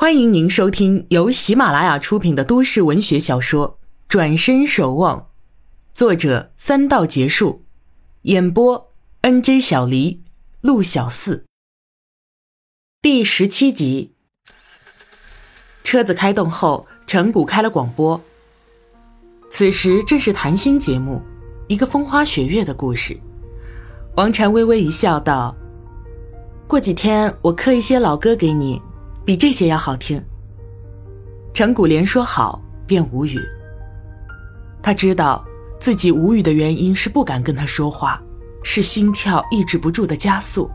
欢迎您收听由喜马拉雅出品的都市文学小说《转身守望》，作者三道结束，演播 N J 小黎、陆小四。第十七集。车子开动后，陈谷开了广播。此时正是谈心节目，一个风花雪月的故事。王禅微微一笑，道：“过几天我刻一些老歌给你。”比这些要好听。陈谷连说好，便无语。他知道自己无语的原因是不敢跟他说话，是心跳抑制不住的加速。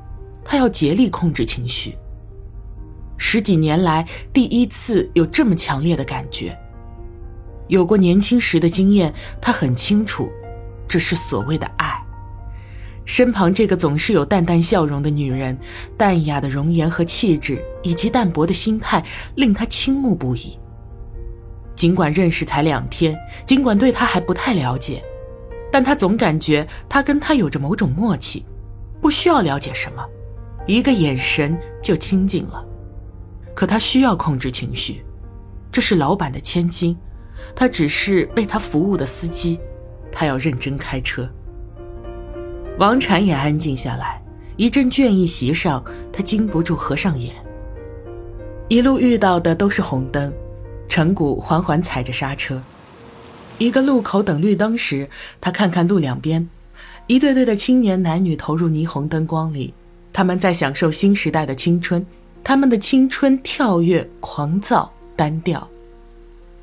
他要竭力控制情绪。十几年来第一次有这么强烈的感觉。有过年轻时的经验，他很清楚，这是所谓的爱。身旁这个总是有淡淡笑容的女人，淡雅的容颜和气质，以及淡泊的心态，令他倾慕不已。尽管认识才两天，尽管对他还不太了解，但他总感觉他跟他有着某种默契，不需要了解什么，一个眼神就亲近了。可他需要控制情绪，这是老板的千金，他只是为他服务的司机，他要认真开车。王禅也安静下来，一阵倦意袭上，他禁不住合上眼。一路遇到的都是红灯，陈谷缓缓踩着刹车。一个路口等绿灯时，他看看路两边，一对对的青年男女投入霓虹灯光里，他们在享受新时代的青春，他们的青春跳跃、狂躁、单调。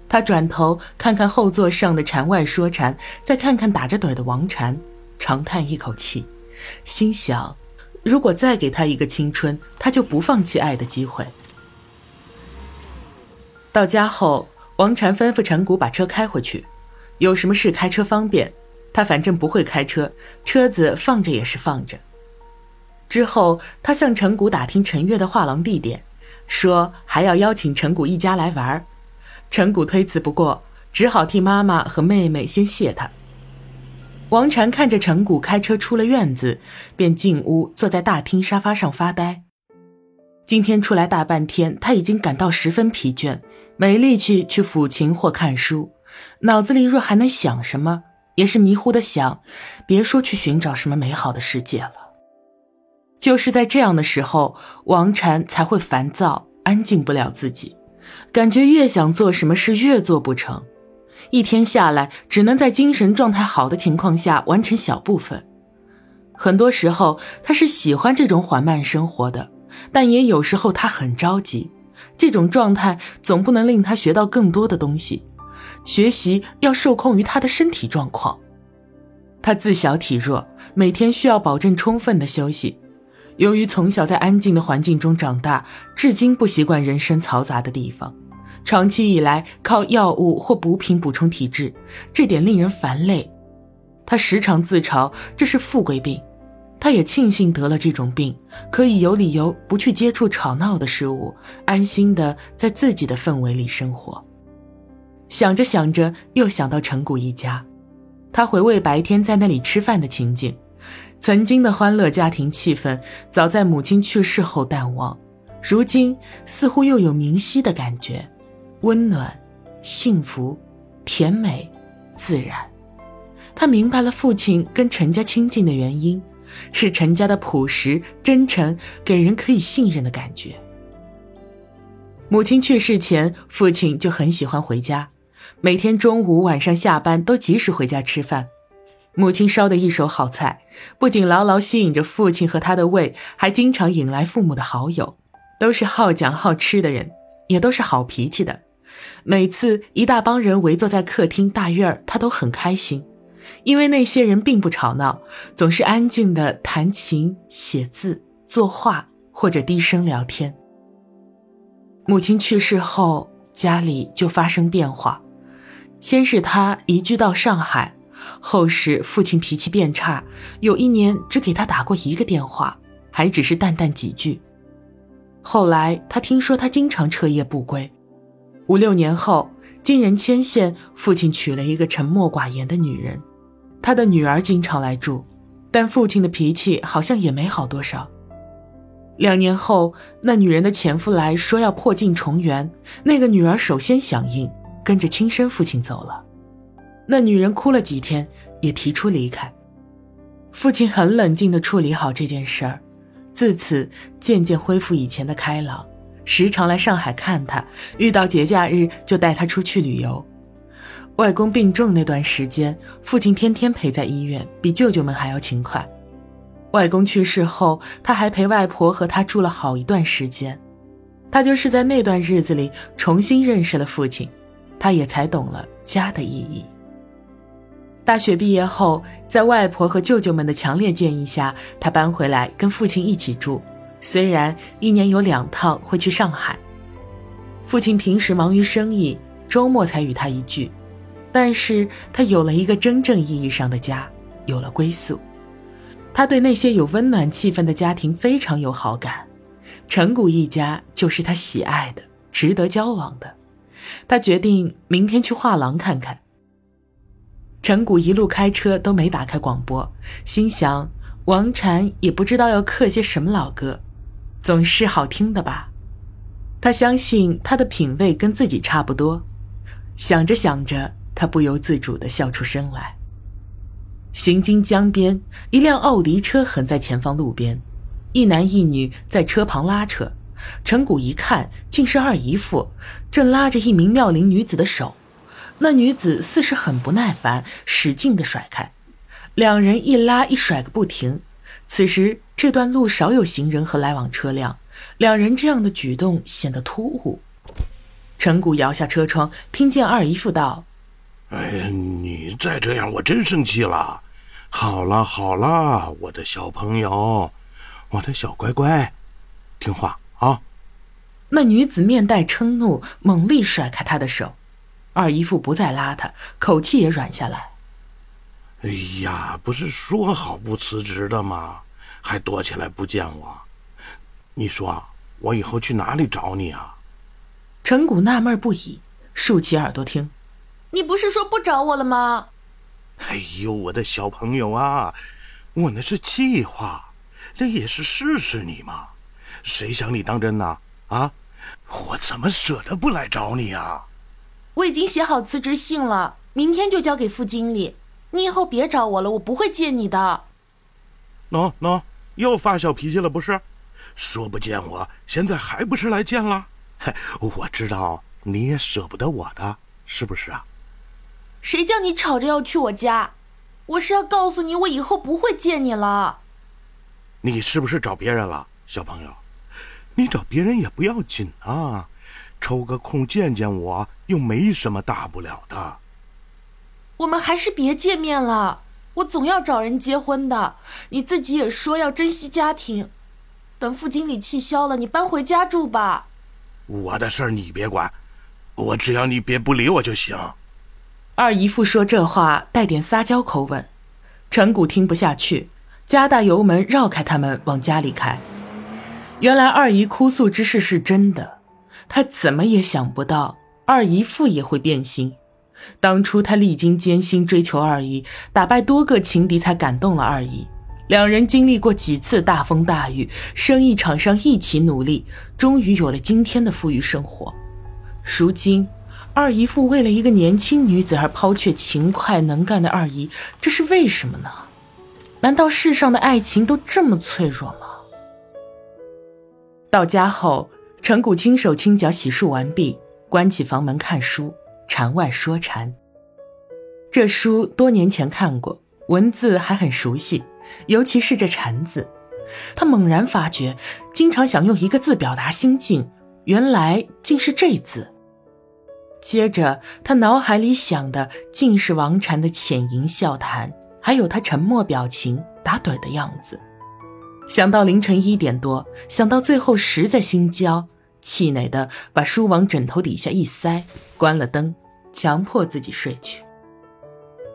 他转头看看后座上的禅外说禅，再看看打着盹的王禅。长叹一口气，心想：如果再给他一个青春，他就不放弃爱的机会。到家后，王禅吩咐陈谷把车开回去，有什么事开车方便。他反正不会开车，车子放着也是放着。之后，他向陈谷打听陈月的画廊地点，说还要邀请陈谷一家来玩。陈谷推辞不过，只好替妈妈和妹妹先谢他。王禅看着陈谷开车出了院子，便进屋坐在大厅沙发上发呆。今天出来大半天，他已经感到十分疲倦，没力气去抚琴或看书，脑子里若还能想什么，也是迷糊的想，别说去寻找什么美好的世界了。就是在这样的时候，王禅才会烦躁，安静不了自己，感觉越想做什么事越做不成。一天下来，只能在精神状态好的情况下完成小部分。很多时候，他是喜欢这种缓慢生活的，但也有时候他很着急。这种状态总不能令他学到更多的东西，学习要受控于他的身体状况。他自小体弱，每天需要保证充分的休息。由于从小在安静的环境中长大，至今不习惯人声嘈杂的地方。长期以来靠药物或补品补充体质，这点令人烦累。他时常自嘲这是富贵病，他也庆幸得了这种病，可以有理由不去接触吵闹的事物，安心的在自己的氛围里生活。想着想着，又想到陈谷一家，他回味白天在那里吃饭的情景，曾经的欢乐家庭气氛，早在母亲去世后淡忘，如今似乎又有明晰的感觉。温暖、幸福、甜美、自然，他明白了父亲跟陈家亲近的原因，是陈家的朴实、真诚，给人可以信任的感觉。母亲去世前，父亲就很喜欢回家，每天中午、晚上下班都及时回家吃饭。母亲烧的一手好菜，不仅牢牢吸引着父亲和他的胃，还经常引来父母的好友，都是好讲好吃的人，也都是好脾气的。每次一大帮人围坐在客厅大院儿，他都很开心，因为那些人并不吵闹，总是安静的弹琴、写字、作画或者低声聊天。母亲去世后，家里就发生变化，先是他移居到上海，后是父亲脾气变差，有一年只给他打过一个电话，还只是淡淡几句。后来他听说他经常彻夜不归。五六年后，经人牵线，父亲娶了一个沉默寡言的女人，他的女儿经常来住，但父亲的脾气好像也没好多少。两年后，那女人的前夫来说要破镜重圆，那个女儿首先响应，跟着亲生父亲走了。那女人哭了几天，也提出离开。父亲很冷静地处理好这件事儿，自此渐渐恢复以前的开朗，时常来上海看他，遇到节假日就带他出去旅游。外公病重那段时间，父亲天天陪在医院，比舅舅们还要勤快。外公去世后，他还陪外婆和他住了好一段时间。他就是在那段日子里重新认识了父亲，他也才懂了家的意义。大学毕业后，在外婆和舅舅们的强烈建议下，他搬回来跟父亲一起住。虽然一年有两趟会去上海，父亲平时忙于生意，周末才与他一聚，但是他有了一个真正意义上的家，有了归宿。他对那些有温暖气氛的家庭非常有好感，陈谷一家就是他喜爱的、值得交往的。他决定明天去画廊看看。陈谷一路开车都没打开广播，心想王禅也不知道要刻些什么老歌，总是好听的吧。他相信他的品味跟自己差不多。想着想着，他不由自主地笑出声来。行经江边，一辆奥迪车横在前方路边，一男一女在车旁拉扯。陈谷一看，竟是二姨父，正拉着一名妙龄女子的手。那女子似是很不耐烦，使劲地甩开。两人一拉一甩个不停。此时这段路少有行人和来往车辆，两人这样的举动显得突兀。陈谷摇下车窗，听见二姨夫道。哎呀，你再这样，我真生气了。好了好了，我的小朋友，我的小乖乖，听话啊！那女子面带嗔怒，猛力甩开他的手。二姨夫不再拉他，口气也软下来。哎呀，不是说好不辞职的吗？还躲起来不见我？你说我以后去哪里找你啊？陈谷纳闷不已，竖起耳朵听。你不是说不找我了吗？哎呦，我的小朋友啊，我那是气话，这也是试试你嘛。谁想你当真呢？啊，我怎么舍得不来找你啊？我已经写好辞职信了，明天就交给副经理。你以后别找我了，我不会见你的。喏喏，又发小脾气了不是？说不见我，现在还不是来见了？嘿，我知道你也舍不得我的，是不是啊？谁叫你吵着要去我家？我是要告诉你，我以后不会见你了。你是不是找别人了，小朋友？你找别人也不要紧啊，抽个空见见我，又没什么大不了的。我们还是别见面了，我总要找人结婚的。你自己也说要珍惜家庭，等副经理气消了，你搬回家住吧。我的事儿你别管，我只要你别不理我就行。二姨父说这话带点撒娇口吻，陈谷听不下去，加大油门绕开他们往家里开。原来二姨哭诉之事是真的，他怎么也想不到二姨父也会变心。当初他历经艰辛追求二姨，打败多个情敌才感动了二姨。两人经历过几次大风大雨，生意场上一起努力，终于有了今天的富裕生活。如今。二姨父为了一个年轻女子而抛却勤快能干的二姨，这是为什么呢？难道世上的爱情都这么脆弱吗？到家后，陈谷轻手轻脚洗漱完毕，关起房门看书，禅外说禅。这书多年前看过，文字还很熟悉，尤其是这禅字，他猛然发觉，经常想用一个字表达心境，原来竟是这字。接着，他脑海里想的尽是王禅的浅吟笑谈，还有他沉默表情、打盹的样子。想到凌晨一点多，想到最后实在心焦，气馁的把书往枕头底下一塞，关了灯，强迫自己睡去。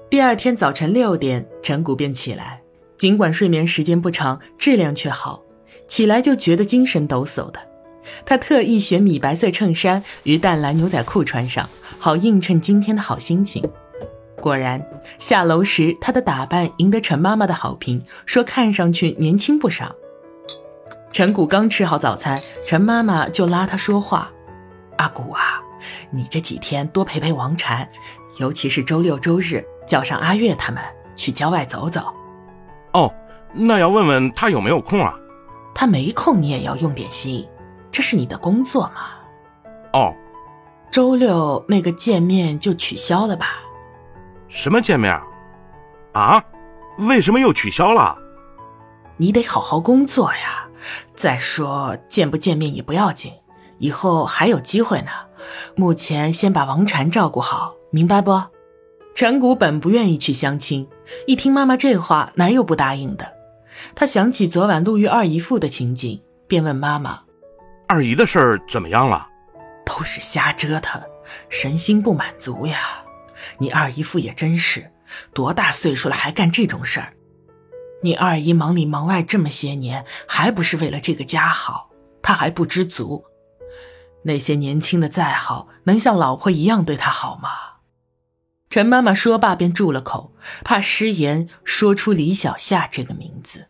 第二天早晨六点，陈谷便起来，尽管睡眠时间不长，质量却好，起来就觉得精神抖擞的。他特意选米白色衬衫与淡蓝牛仔裤穿上，好映衬今天的好心情。果然，下楼时他的打扮赢得陈妈妈的好评，说看上去年轻不少。陈谷刚吃好早餐，陈妈妈就拉他说话：“阿谷啊，你这几天多陪陪王禅，尤其是周六周日，叫上阿月他们去郊外走走。”哦，那要问问他有没有空啊？他没空，你也要用点心，这是你的工作嘛。哦，周六那个见面就取消了吧？什么见面？啊？为什么又取消了？你得好好工作呀。再说见不见面也不要紧，以后还有机会呢。目前先把王禅照顾好，明白不？陈谷本不愿意去相亲，一听妈妈这话，哪有不答应的？他想起昨晚路遇二姨父的情景，便问妈妈：“二姨的事儿怎么样了？”都是瞎折腾，神心不满足呀。你二姨父也真是，多大岁数了还干这种事儿？你二姨忙里忙外这么些年，还不是为了这个家好？她还不知足？那些年轻的再好，能像老婆一样对她好吗？陈妈妈说罢便住了口，怕失言说出李小夏这个名字。